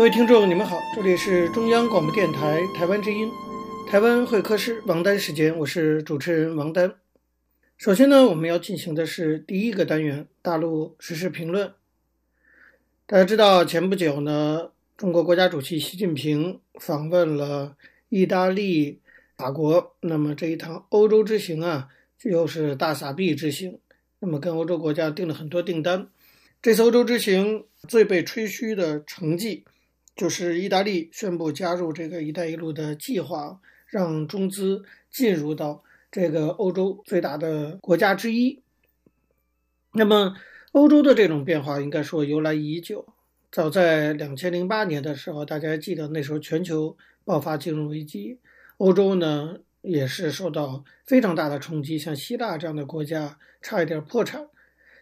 各位听众，你们好，这里是中央广播电台台湾之音，台湾会客室王丹时间，我是主持人王丹。首先呢，我们要进行的是第一个单元——大陆时事评论。大家知道，前不久呢，中国国家主席习近平访问了意大利、法国，那么这一趟欧洲之行啊，又是大撒币之行，那么跟欧洲国家订了很多订单。这次欧洲之行最被吹嘘的成绩。就是意大利宣布加入这个“一带一路”的计划，让中资进入到这个欧洲最大的国家之一。那么，欧洲的这种变化应该说由来已久。早在两千零八年的时候，大家记得那时候全球爆发金融危机，欧洲呢也是受到非常大的冲击，像希腊这样的国家差一点破产，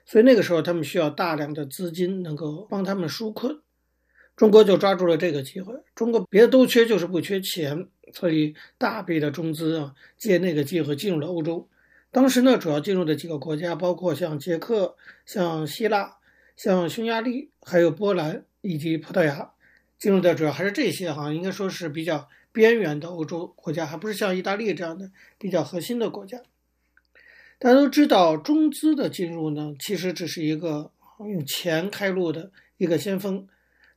所以那个时候他们需要大量的资金能够帮他们纾困。中国就抓住了这个机会，中国别的都缺，就是不缺钱，所以大笔的中资啊，借那个机会进入了欧洲。当时呢，主要进入的几个国家包括像捷克、像希腊、像匈牙利，还有波兰以及葡萄牙。进入的主要还是这些哈，应该说是比较边缘的欧洲国家，还不是像意大利这样的比较核心的国家。大家都知道，中资的进入呢，其实只是一个用钱开路的一个先锋。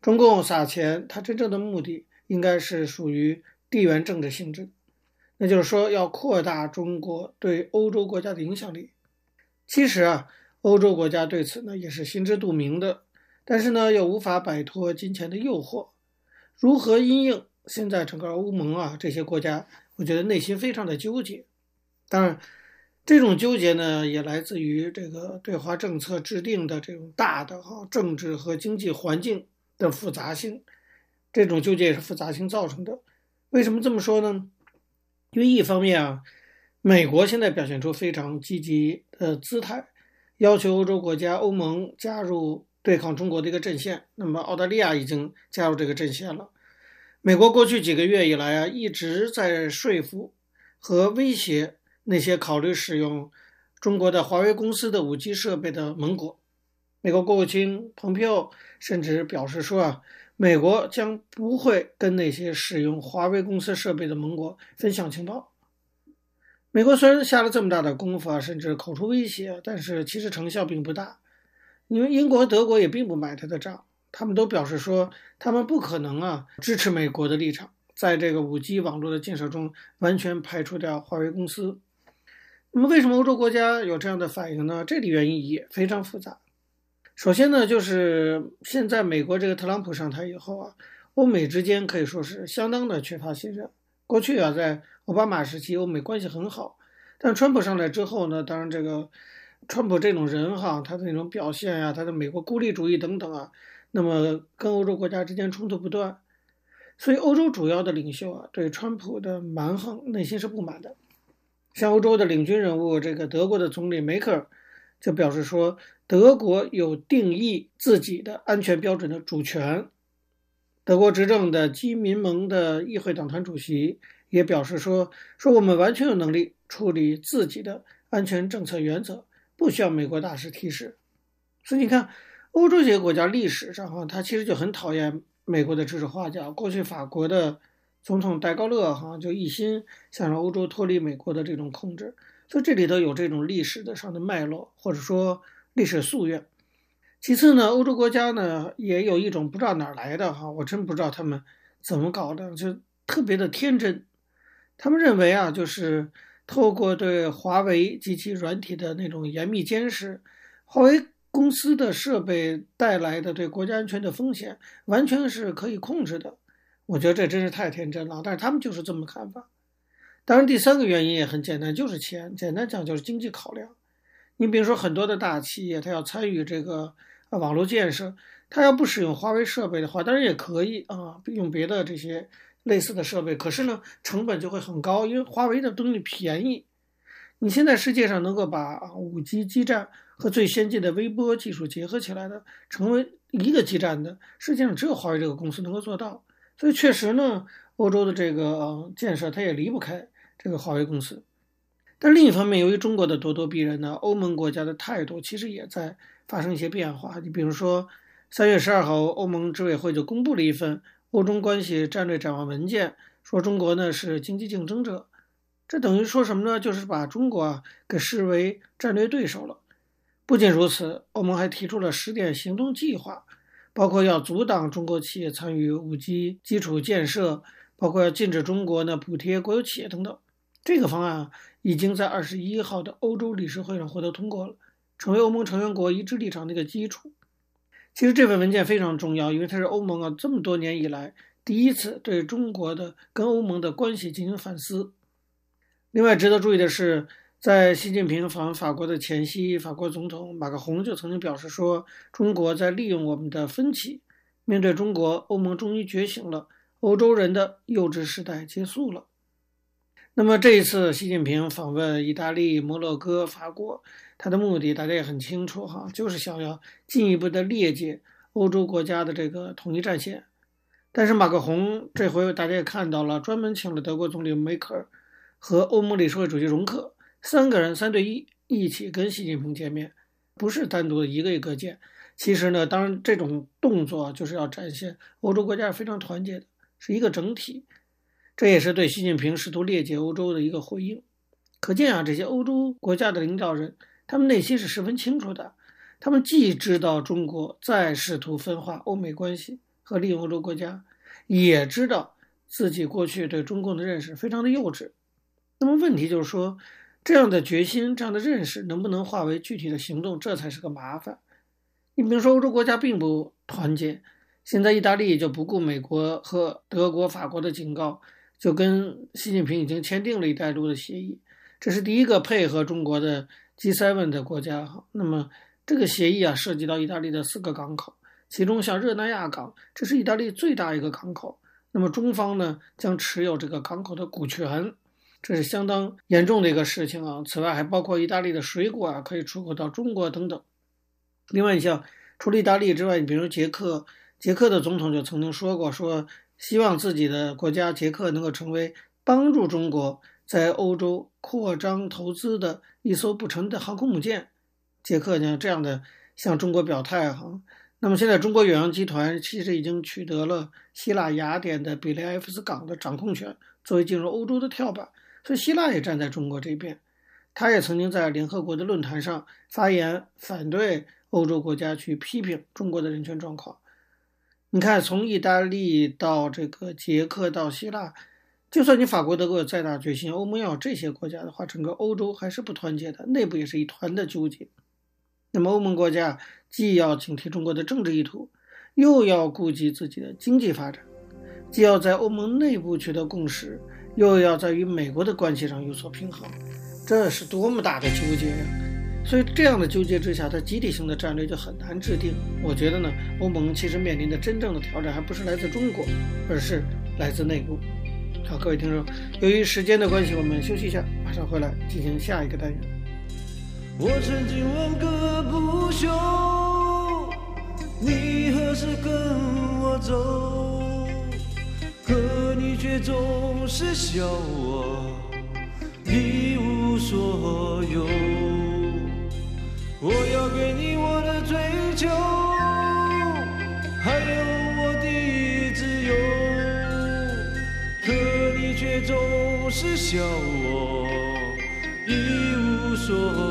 中共撒钱，它真正的目的应该是属于地缘政治性质，那就是说要扩大中国对欧洲国家的影响力。其实啊，欧洲国家对此呢也是心知肚明的，但是呢又无法摆脱金钱的诱惑。如何因应？现在整个欧盟啊这些国家，我觉得内心非常的纠结。当然，这种纠结呢也来自于这个对华政策制定的这种大的哈政治和经济环境。的复杂性，这种纠结也是复杂性造成的。为什么这么说呢？因为一方面啊，美国现在表现出非常积极的姿态，要求欧洲国家、欧盟加入对抗中国的一个阵线。那么澳大利亚已经加入这个阵线了。美国过去几个月以来啊，一直在说服和威胁那些考虑使用中国的华为公司的 5G 设备的盟国。美国国务卿蓬佩奥甚至表示说啊，美国将不会跟那些使用华为公司设备的盟国分享情报。美国虽然下了这么大的功夫啊，甚至口出威胁，但是其实成效并不大。因为英国德国也并不买他的账，他们都表示说，他们不可能啊支持美国的立场，在这个 5G 网络的建设中完全排除掉华为公司。那么，为什么欧洲国家有这样的反应呢？这里原因也非常复杂。首先呢，就是现在美国这个特朗普上台以后啊，欧美之间可以说是相当的缺乏信任。过去啊，在奥巴马时期，欧美关系很好，但川普上来之后呢，当然这个川普这种人哈，他的那种表现呀、啊，他的美国孤立主义等等啊，那么跟欧洲国家之间冲突不断，所以欧洲主要的领袖啊，对川普的蛮横内心是不满的。像欧洲的领军人物，这个德国的总理梅克尔。就表示说，德国有定义自己的安全标准的主权。德国执政的基民盟的议会党团主席也表示说，说我们完全有能力处理自己的安全政策原则，不需要美国大使提示。所以你看，欧洲这些国家历史上哈，他其实就很讨厌美国的指手画脚。过去法国的总统戴高乐哈就一心想让欧洲脱离美国的这种控制。所以这里头有这种历史的上的脉络，或者说历史夙愿。其次呢，欧洲国家呢也有一种不知道哪儿来的哈，我真不知道他们怎么搞的，就特别的天真。他们认为啊，就是透过对华为及其软体的那种严密监视，华为公司的设备带来的对国家安全的风险，完全是可以控制的。我觉得这真是太天真了。但是他们就是这么看法。当然，第三个原因也很简单，就是钱。简单讲就是经济考量。你比如说，很多的大企业，它要参与这个网络建设，它要不使用华为设备的话，当然也可以啊，用别的这些类似的设备。可是呢，成本就会很高，因为华为的东西便宜。你现在世界上能够把五 G 基站和最先进的微波技术结合起来的，成为一个基站的，世界上只有华为这个公司能够做到。所以确实呢，欧洲的这个建设它也离不开这个华为公司。但另一方面，由于中国的咄咄逼人呢，欧盟国家的态度其实也在发生一些变化。你比如说，三月十二号，欧盟执委会就公布了一份欧中关系战略展望文件，说中国呢是经济竞争者。这等于说什么呢？就是把中国啊给视为战略对手了。不仅如此，欧盟还提出了十点行动计划，包括要阻挡中国企业参与 5G 基础建设，包括要禁止中国呢补贴国有企业等等。这个方案已经在二十一号的欧洲理事会上获得通过了，成为欧盟成员国一致立场的一个基础。其实这份文件非常重要，因为它是欧盟啊这么多年以来第一次对中国的跟欧盟的关系进行反思。另外值得注意的是，在习近平访问法国的前夕，法国总统马克龙就曾经表示说：“中国在利用我们的分歧。”面对中国，欧盟终于觉醒了，欧洲人的幼稚时代结束了。那么这一次习近平访问意大利、摩洛哥、法国，他的目的大家也很清楚哈，就是想要进一步的裂解欧洲国家的这个统一战线。但是马克宏这回大家也看到了，专门请了德国总理梅克尔。和欧盟理事会主席容克三个人三对一一起跟习近平见面，不是单独的一个一个见。其实呢，当然这种动作就是要展现欧洲国家是非常团结的，是一个整体。这也是对习近平试图裂解欧洲的一个回应。可见啊，这些欧洲国家的领导人，他们内心是十分清楚的。他们既知道中国在试图分化欧美关系和利用欧洲国家，也知道自己过去对中共的认识非常的幼稚。那么问题就是说，这样的决心、这样的认识能不能化为具体的行动，这才是个麻烦。你比如说，欧洲国家并不团结，现在意大利就不顾美国和德国、法国的警告，就跟习近平已经签订了一带一路的协议，这是第一个配合中国的 G7 的国家哈。那么这个协议啊，涉及到意大利的四个港口，其中像热那亚港，这是意大利最大一个港口，那么中方呢将持有这个港口的股权。这是相当严重的一个事情啊！此外，还包括意大利的水果啊，可以出口到中国等等。另外，你像除了意大利之外，你比如捷克，捷克的总统就曾经说过，说希望自己的国家捷克能够成为帮助中国在欧洲扩张投资的一艘不成的航空母舰。捷克呢，这样的向中国表态哈。那么现在，中国远洋集团其实已经取得了希腊雅典的比雷埃夫斯港的掌控权，作为进入欧洲的跳板。所以希腊也站在中国这边，他也曾经在联合国的论坛上发言，反对欧洲国家去批评中国的人权状况。你看，从意大利到这个捷克到希腊，就算你法国、德国有再大决心，欧盟要有这些国家的话，整个欧洲还是不团结的，内部也是一团的纠结。那么欧盟国家既要警惕中国的政治意图，又要顾及自己的经济发展，既要在欧盟内部取得共识。又要在与美国的关系上有所平衡，这是多么大的纠结呀！所以这样的纠结之下，它集体性的战略就很难制定。我觉得呢，欧盟其实面临的真正的挑战还不是来自中国，而是来自内部。好，各位听众，由于时间的关系，我们休息一下，马上回来进行下一个单元。我曾经问个不休，你何时跟我走？可你却总是笑我一无所有。总是笑我一无所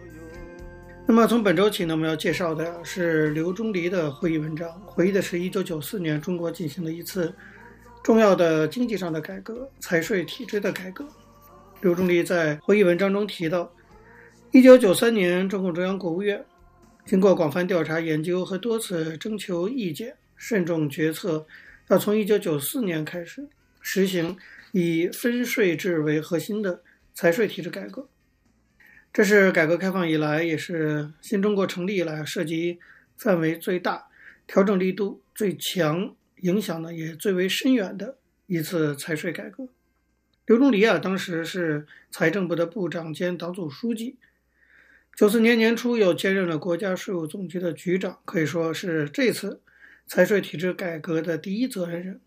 那么从本周起呢，我们要介绍的是刘钟黎的回忆文章，回忆的是1994年中国进行的一次重要的经济上的改革——财税体制的改革。刘钟黎在回忆文章中提到，1993年，中共中央国务院经过广泛调查研究和多次征求意见，慎重决策，要从1994年开始实行以分税制为核心的财税体制改革。这是改革开放以来，也是新中国成立以来涉及范围最大、调整力度最强、影响呢也最为深远的一次财税改革。刘钟黎啊，当时是财政部的部长兼党组书记，九四年年初又兼任了国家税务总局的局长，可以说是这次财税体制改革的第一责任人。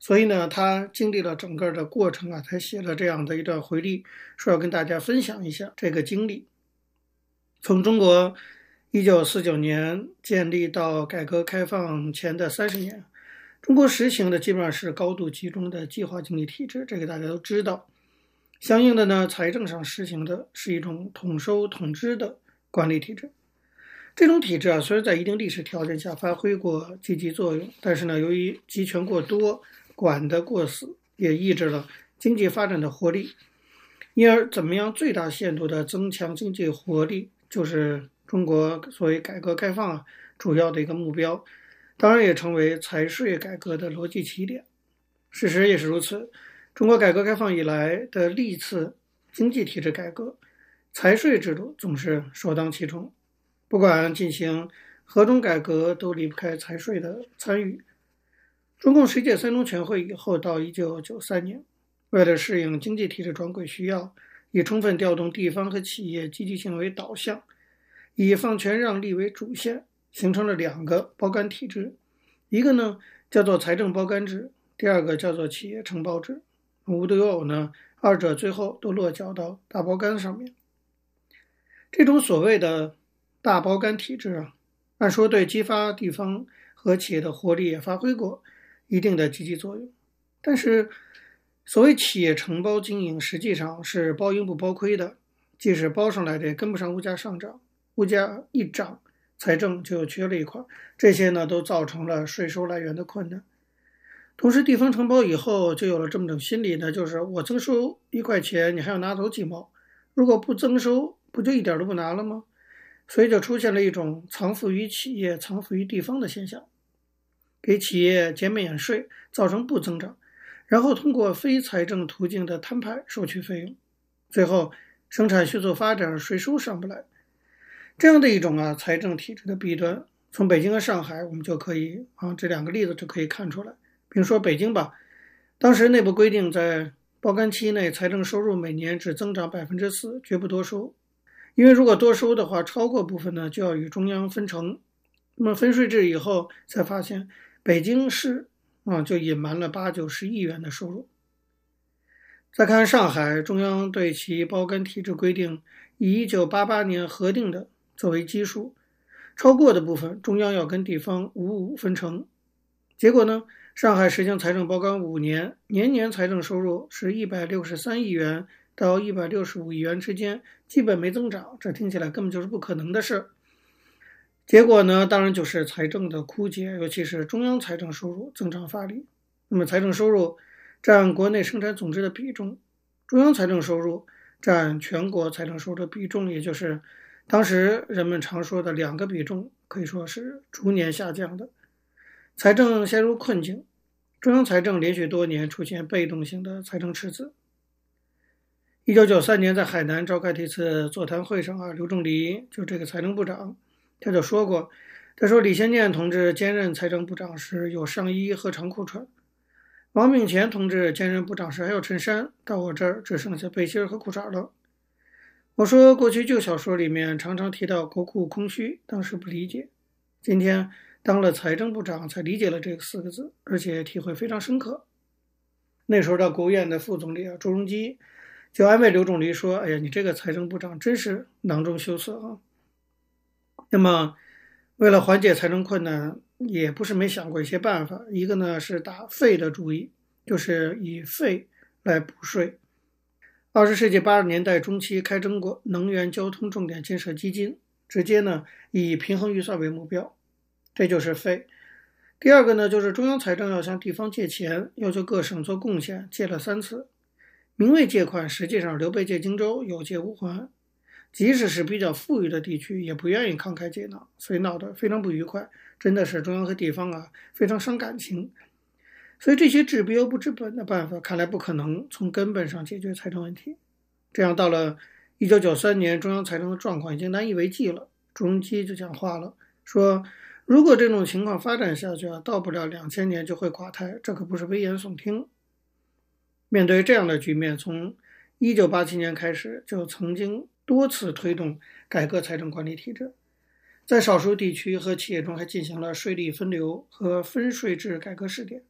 所以呢，他经历了整个的过程啊，才写了这样的一段回忆，说要跟大家分享一下这个经历。从中国一九四九年建立到改革开放前的三十年，中国实行的基本上是高度集中的计划经济体制，这个大家都知道。相应的呢，财政上实行的是一种统收统支的管理体制。这种体制啊，虽然在一定历史条件下发挥过积极作用，但是呢，由于集权过多。管得过死，也抑制了经济发展的活力，因而怎么样最大限度地增强经济活力，就是中国所谓改革开放主要的一个目标，当然也成为财税改革的逻辑起点。事实也是如此，中国改革开放以来的历次经济体制改革，财税制度总是首当其冲，不管进行何种改革，都离不开财税的参与。中共十届三中全会以后到一九九三年，为了适应经济体制转轨需要，以充分调动地方和企业积极性为导向，以放权让利为主线，形成了两个包干体制，一个呢叫做财政包干制，第二个叫做企业承包制。无独有偶呢，二者最后都落脚到大包干上面。这种所谓的大包干体制啊，按说对激发地方和企业的活力也发挥过。一定的积极作用，但是所谓企业承包经营，实际上是包赢不包亏的。即使包上来的，也跟不上物价上涨，物价一涨，财政就缺了一块。这些呢，都造成了税收来源的困难。同时，地方承包以后，就有了这么种心理呢，就是我增收一块钱，你还要拿走几毛；如果不增收，不就一点都不拿了吗？所以就出现了一种藏富于企业、藏富于地方的现象。给企业减免税，造成不增长，然后通过非财政途径的摊派收取费用，最后生产迅速发展，税收上不来，这样的一种啊财政体制的弊端，从北京和上海我们就可以啊这两个例子就可以看出来。比如说北京吧，当时内部规定在包干期内，财政收入每年只增长百分之四，绝不多收，因为如果多收的话，超过部分呢就要与中央分成。那么分税制以后才发现。北京市啊，就隐瞒了八九十亿元的收入。再看上海，中央对其包干体制规定，以一九八八年核定的作为基数，超过的部分，中央要跟地方五五分成。结果呢，上海实行财政包干五年，年年财政收入是一百六十三亿元到一百六十五亿元之间，基本没增长。这听起来根本就是不可能的事。结果呢，当然就是财政的枯竭，尤其是中央财政收入增长乏力。那么，财政收入占国内生产总值的比重，中央财政收入占全国财政收入的比重，也就是当时人们常说的两个比重，可以说是逐年下降的。财政陷入困境，中央财政连续多年出现被动性的财政赤字。一九九三年在海南召开的一次座谈会上啊，刘钟黎就这个财政部长。他就说过，他说李先念同志兼任财政部长时有上衣和长裤穿，王炳乾同志兼任部长时还有衬衫，到我这儿只剩下背心和裤衩了。我说过去旧小说里面常常提到国库空虚，当时不理解，今天当了财政部长才理解了这四个字，而且体会非常深刻。那时候的国务院的副总理啊，朱镕基就安慰刘仲藜说：“哎呀，你这个财政部长真是囊中羞涩啊。”那么，为了缓解财政困难，也不是没想过一些办法。一个呢是打费的主意，就是以费来补税。二十世纪八十年代中期开征过能源交通重点建设基金，直接呢以平衡预算为目标，这就是费。第二个呢就是中央财政要向地方借钱，要求各省做贡献，借了三次，名为借款，实际上刘备借荆州，有借无还。即使是比较富裕的地区，也不愿意慷慨解囊，所以闹得非常不愉快。真的是中央和地方啊，非常伤感情。所以这些治标不治本的办法，看来不可能从根本上解决财政问题。这样到了一九九三年，中央财政的状况已经难以为继了。朱镕基就讲话了，说如果这种情况发展下去啊，到不了两千年就会垮台，这可不是危言耸听。面对这样的局面，从一九八七年开始就曾经。多次推动改革财政管理体制，在少数地区和企业中还进行了税利分流和分税制改革试点，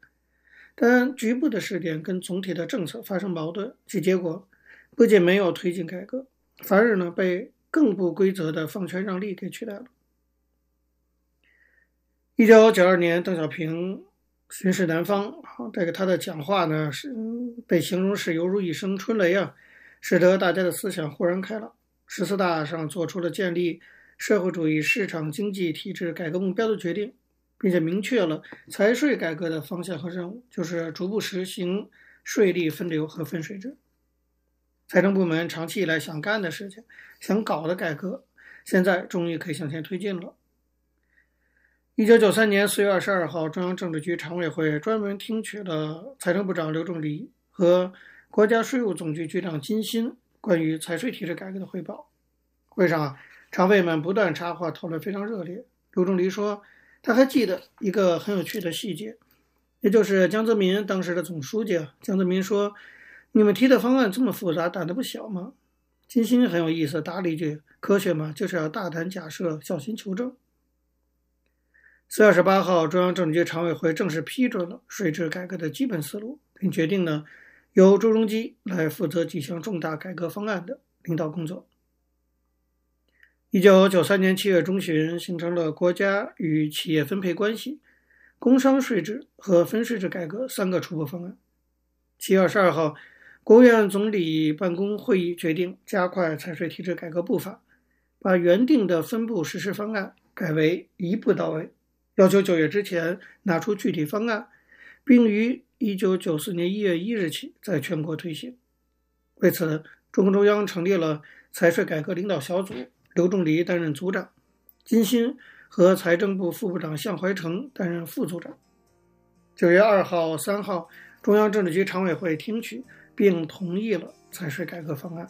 但局部的试点跟总体的政策发生矛盾，其结果不仅没有推进改革，反而呢被更不规则的放权让利给取代了。一九九二年，邓小平巡视南方，这个他的讲话呢是被形容是犹如一声春雷啊，使得大家的思想豁然开朗。十四大上做出了建立社会主义市场经济体制改革目标的决定，并且明确了财税改革的方向和任务，就是逐步实行税利分流和分税制。财政部门长期以来想干的事情、想搞的改革，现在终于可以向前推进了。一九九三年四月二十二号，中央政治局常委会专门听取了财政部长刘仲藜和国家税务总局局长金鑫。关于财税体制改革的汇报，会上啊，常委们不断插话，讨论非常热烈。刘仲藜说，他还记得一个很有趣的细节，也就是江泽民当时的总书记啊，江泽民说：“你们提的方案这么复杂，胆子不小吗？”金星很有意思，答了一句：“科学嘛，就是要大胆假设，小心求证。”四月二十八号，中央政治局常委会正式批准了税制改革的基本思路，并决定呢。由朱镕基来负责几项重大改革方案的领导工作。一九九三年七月中旬，形成了国家与企业分配关系、工商税制和分税制改革三个初步方案。七月二十二号，国务院总理办公会议决定加快财税体制改革步伐，把原定的分步实施方案改为一步到位，要求九月之前拿出具体方案，并于一九九四年一月一日起，在全国推行。为此，中共中央成立了财税改革领导小组，刘仲藜担任组长，金新和财政部副部长项怀成担任副组长。九月二号、三号，中央政治局常委会听取并同意了财税改革方案。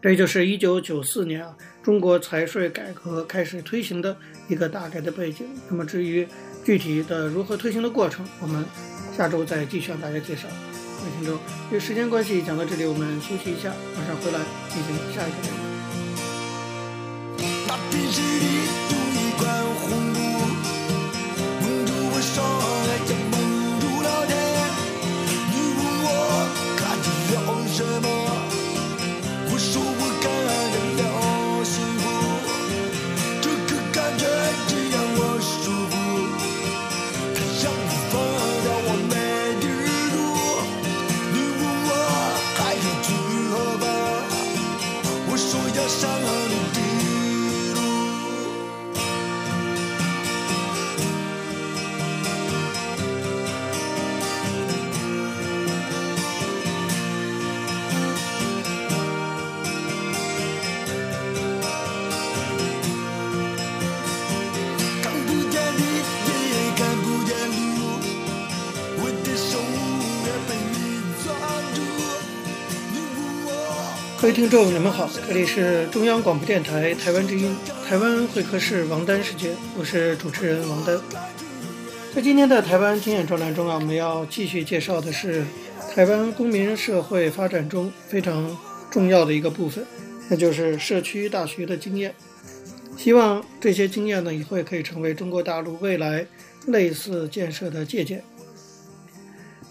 这就是一九九四年啊，中国财税改革开始推行的一个大概的背景。那么，至于具体的如何推行的过程，我们下周再继续向大家介绍。各位听众，因为时间关系，讲到这里，我们休息一下，马上回来进行下一个内容。各位听众，你们好，这里是中央广播电台台湾之音，台湾会客室王丹时间，我是主持人王丹。在今天的台湾经验专栏中啊，我们要继续介绍的是台湾公民社会发展中非常重要的一个部分，那就是社区大学的经验。希望这些经验呢，以后也可以成为中国大陆未来类似建设的借鉴。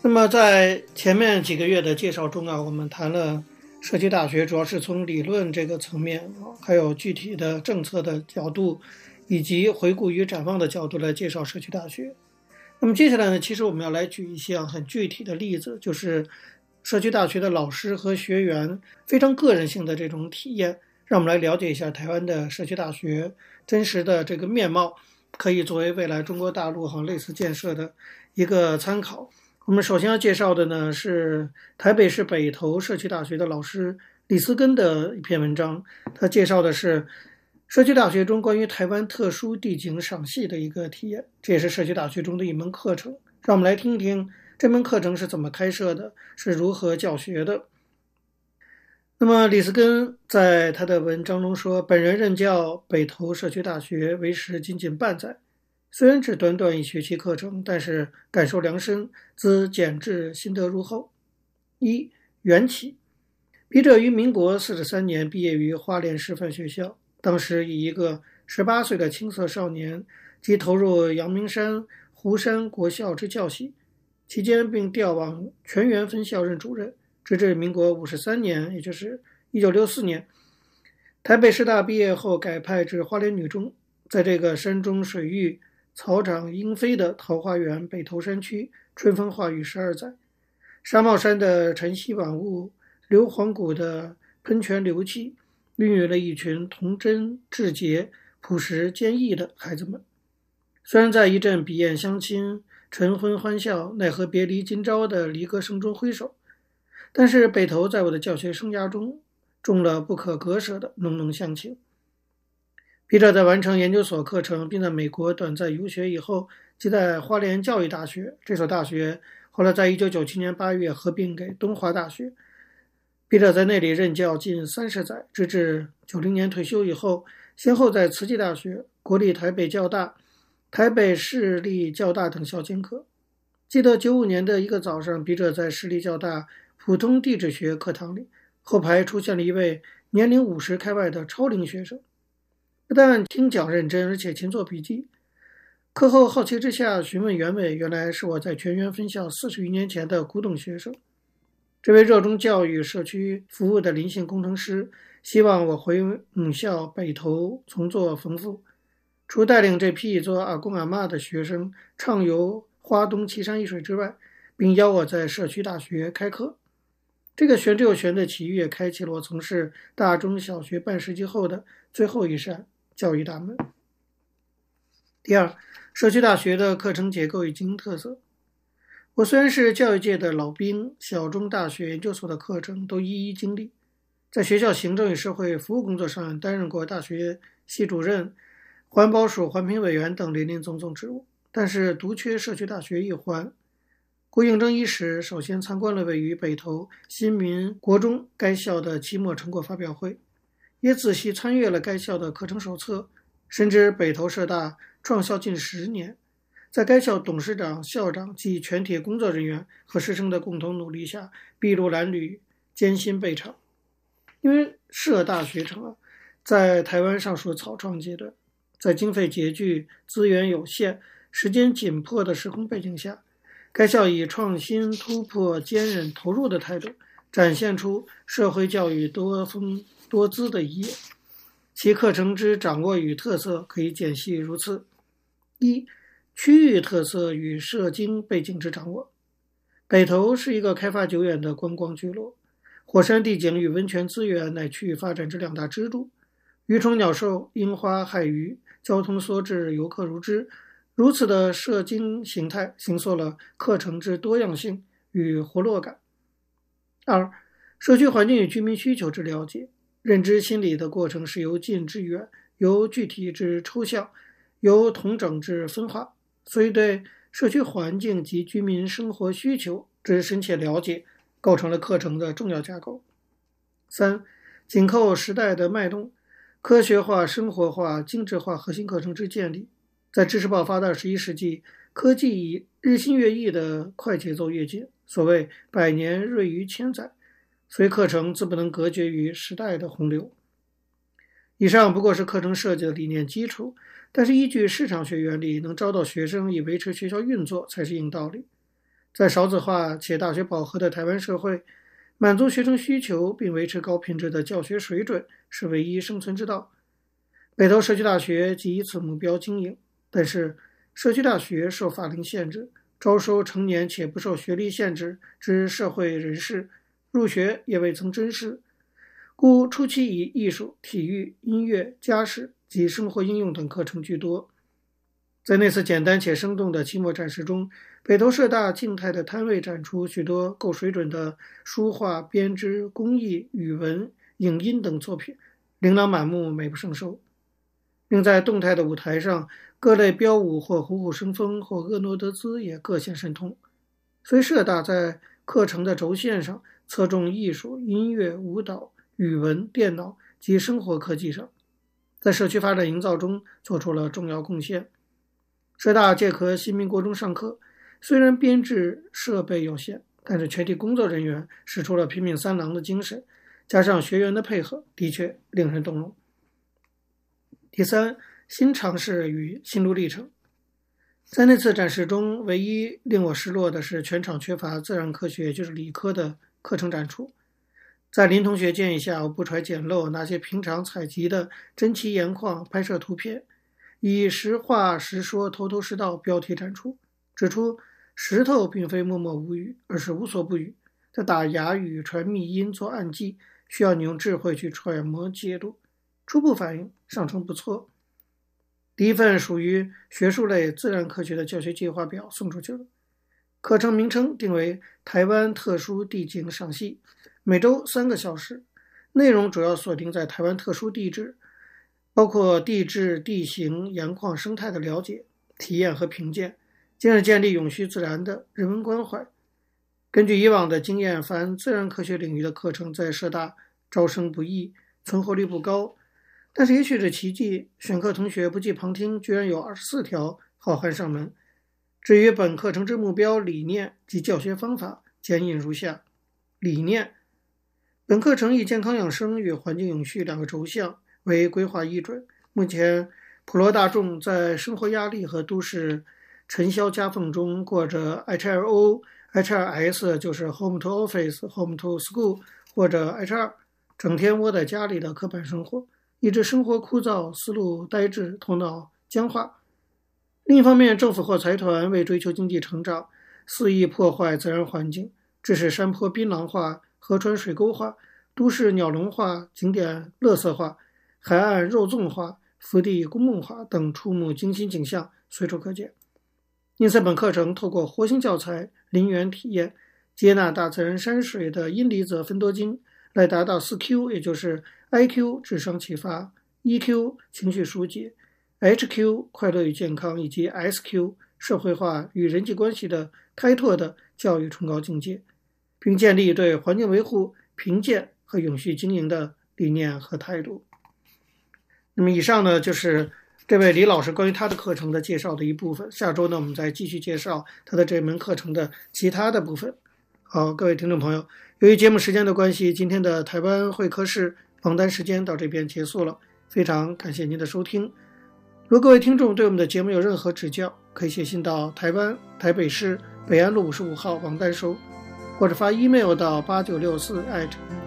那么在前面几个月的介绍中啊，我们谈了社区大学，主要是从理论这个层面，还有具体的政策的角度，以及回顾与展望的角度来介绍社区大学。那么接下来呢，其实我们要来举一些很具体的例子，就是社区大学的老师和学员非常个人性的这种体验，让我们来了解一下台湾的社区大学真实的这个面貌，可以作为未来中国大陆和类似建设的一个参考。我们首先要介绍的呢，是台北市北投社区大学的老师李思根的一篇文章。他介绍的是社区大学中关于台湾特殊地景赏析的一个体验，这也是社区大学中的一门课程。让我们来听一听这门课程是怎么开设的，是如何教学的。那么李思根在他的文章中说，本人任教北投社区大学为时仅仅半载。虽然只短短一学期课程，但是感受良深，兹简至心得如后：一、缘起，笔者于民国四十三年毕业于花莲师范学校，当时以一个十八岁的青涩少年，即投入阳明山湖山国校之教习，期间并调往泉源分校任主任，直至民国五十三年，也就是一九六四年，台北师大毕业后改派至花莲女中，在这个山中水域。草长莺飞的桃花源北投山区，春风化雨十二载；纱帽山的晨曦晚雾，硫磺谷的喷泉流气，孕育了一群童真稚洁、朴实坚毅的孩子们。虽然在一阵彼岸乡亲、晨昏欢笑、奈何别离今朝的离歌声中挥手，但是北投在我的教学生涯中，种了不可割舍的浓浓乡情。笔者在完成研究所课程，并在美国短暂游学以后，即在花莲教育大学这所大学，后来在一九九七年八月合并给东华大学。笔者在那里任教近三十载，直至九零年退休以后，先后在慈济大学、国立台北教大、台北市立教大等校兼课。记得九五年的一个早上，笔者在市立教大普通地质学课堂里，后排出现了一位年龄五十开外的超龄学生。不但听讲认真，而且勤做笔记。课后好奇之下询问原委，原来是我在泉源分校四十余年前的古董学生。这位热衷教育、社区服务的林姓工程师，希望我回母校北投重作坟墓。除带领这批做阿公阿嬷的学生畅游花东奇山异水之外，并邀我在社区大学开课。这个玄之又玄的奇遇，开启了我从事大中小学半世纪后的最后一扇。教育大门。第二，社区大学的课程结构与经营特色。我虽然是教育界的老兵，小中大学研究所的课程都一一经历，在学校行政与社会服务工作上担任过大学系主任、环保署环评委员等林林总总职务，但是独缺社区大学一环。故应征伊始，首先参观了位于北投新民国中该校的期末成果发表会。也仔细参阅了该校的课程手册，深知北投社大创校近十年，在该校董事长、校长及全体工作人员和师生的共同努力下，筚路蓝缕，艰辛备尝。因为社大学程啊，在台湾尚属草创阶段，在经费拮据、资源有限、时间紧迫的时空背景下，该校以创新、突破、坚韧、投入的态度，展现出社会教育多风。多姿的一页，其课程之掌握与特色可以简细如此：一、区域特色与社经背景之掌握。北投是一个开发久远的观光聚落，火山地景与温泉资源乃区域发展之两大支柱。鱼虫鸟兽、樱花海鱼，交通梭至，游客如织。如此的社经形态，形塑了课程之多样性与活络感。二、社区环境与居民需求之了解。认知心理的过程是由近至远，由具体至抽象，由统整至分化，所以对社区环境及居民生活需求之深切了解，构成了课程的重要架构。三、紧扣时代的脉动，科学化、生活化、精致化核心课程之建立，在知识爆发的二十一世纪，科技以日新月异的快节奏跃进，所谓百年锐于千载。所以课程自不能隔绝于时代的洪流。以上不过是课程设计的理念基础，但是依据市场学原理，能招到学生以维持学校运作才是硬道理。在少子化且大学饱和的台湾社会，满足学生需求并维持高品质的教学水准是唯一生存之道。北投社区大学即以此目标经营，但是社区大学受法令限制，招收成年且不受学历限制之社会人士，入学也未曾甄试，故初期以艺术、体育、音乐、家事及生活应用等课程居多。在那次简单且生动的期末展示中，北投社大静态的摊位展出许多够水准的书画、编织、工艺、语文、影音等作品，琳琅满目，美不胜收。并在动态的舞台上，各类标舞或虎虎生风或婀娜多姿也各显神通。非社大在课程的轴线上侧重艺术、音乐、舞蹈、语文、电脑及生活科技上，在社区发展营造中做出了重要贡献。浙大借壳新民国中上课，虽然编制设备有限，但是全体工作人员使出了拼命三郎的精神，加上学员的配合，的确令人动容。第三，新尝试与心路历程。在那次展示中，唯一令我失落的是全场缺乏自然科学，就是理科的课程展出。在林同学建议下，我不揣简陋，拿些平常采集的珍奇岩矿拍摄图片，以实话实说、头头是道标题展出，指出石头并非默默无语，而是无所不语，在打哑语、传密音、做暗记，需要你用智慧去揣摩解读。初步反应上称不错。第一份属于学术类自然科学的教学计划表送出去了。课程名称定为“台湾特殊地景赏析”，每周三个小时，内容主要锁定在台湾特殊地质，包括地质、地形、岩矿、生态的了解、体验和评鉴，进而建立永续自然的人文关怀。根据以往的经验，凡自然科学领域的课程在社大招生不易，存活率不高。但是也许是奇迹，选课同学不计旁听，居然有二十四条好汉上门。至于本课程之目标、理念及教学方法，简引如下：理念，本课程以健康养生与环境永续两个轴向为规划依准。目前，普罗大众在生活压力和都市尘嚣夹缝中，过着 HRO、HRS，就是 Home to Office、Home to School，或者 H2，整天窝在家里的刻板生活。以致生活枯燥，思路呆滞，头脑僵化。另一方面，政府或财团为追求经济成长，肆意破坏自然环境，致使山坡槟榔化、河川水沟化、都市鸟笼化、景点垃圾化、海岸肉粽化、福地公梦化等触目惊心景象随处可见。因此，本课程透过活性教材、林园体验，接纳大自然山水的阴离则分多精，来达到四 Q，也就是 IQ 智商启发，EQ 情绪疏解，HQ 快乐与健康，以及 SQ 社会化与人际关系的开拓的教育崇高境界，并建立对环境维护、评鉴和永续经营的理念和态度。那么，以上呢就是这位李老师关于他的课程的介绍的一部分。下周呢，我们再继续介绍他的这门课程的其他的部分。好，各位听众朋友。由于节目时间的关系，今天的台湾会客室王丹时间到这边结束了。非常感谢您的收听。如各位听众对我们的节目有任何指教，可以写信到台湾台北市北安路五十五号王丹收，或者发 email 到八九六四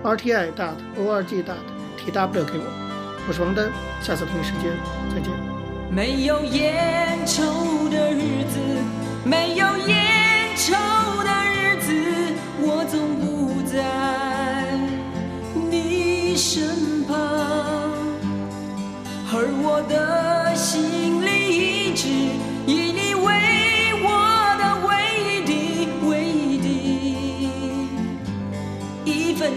@rti dot org dot tw 给我。我是王丹，下次同一时间再见。没有烟抽的日子，没有烟抽的日子，我总不。在你身旁，而我的